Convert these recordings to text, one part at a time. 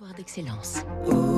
Territoire d'excellence.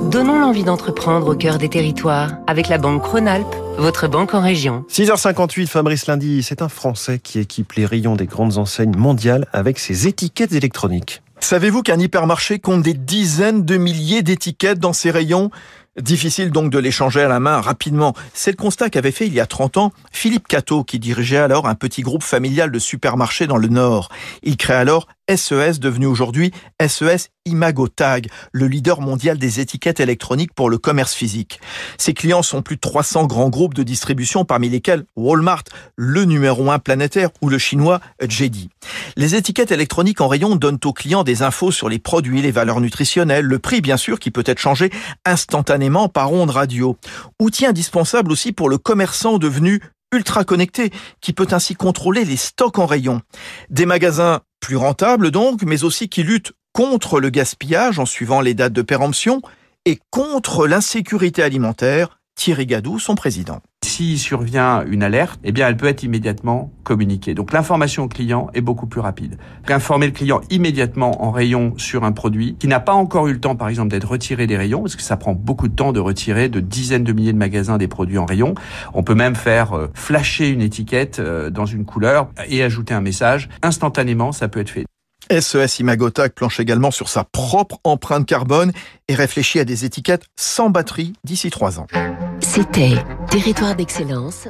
Donnons l'envie d'entreprendre au cœur des territoires avec la Banque Rhône-Alpes, votre banque en région. 6h58, Fabrice Lundi, c'est un Français qui équipe les rayons des grandes enseignes mondiales avec ses étiquettes électroniques. Savez-vous qu'un hypermarché compte des dizaines de milliers d'étiquettes dans ses rayons? Difficile donc de les changer à la main rapidement. C'est le constat qu'avait fait il y a 30 ans Philippe Cato, qui dirigeait alors un petit groupe familial de supermarchés dans le Nord. Il crée alors SES, devenu aujourd'hui SES Imago Tag, le leader mondial des étiquettes électroniques pour le commerce physique. Ses clients sont plus de 300 grands groupes de distribution, parmi lesquels Walmart, le numéro un planétaire, ou le chinois JD. Les étiquettes électroniques en rayon donnent aux clients des infos sur les produits, les valeurs nutritionnelles, le prix bien sûr, qui peut être changé instantanément par onde radio. Outil indispensable aussi pour le commerçant devenu ultra connecté, qui peut ainsi contrôler les stocks en rayon. Des magasins plus rentables donc, mais aussi qui luttent contre le gaspillage en suivant les dates de péremption et contre l'insécurité alimentaire. Thierry Gadou, son président. S'il survient une alerte, eh bien, elle peut être immédiatement communiquée. Donc, l'information au client est beaucoup plus rapide. Informer le client immédiatement en rayon sur un produit qui n'a pas encore eu le temps, par exemple, d'être retiré des rayons, parce que ça prend beaucoup de temps de retirer de dizaines de milliers de magasins des produits en rayon. On peut même faire euh, flasher une étiquette euh, dans une couleur et ajouter un message. Instantanément, ça peut être fait. SES Imagotac planche également sur sa propre empreinte carbone et réfléchit à des étiquettes sans batterie d'ici trois ans. C'était Territoire d'excellence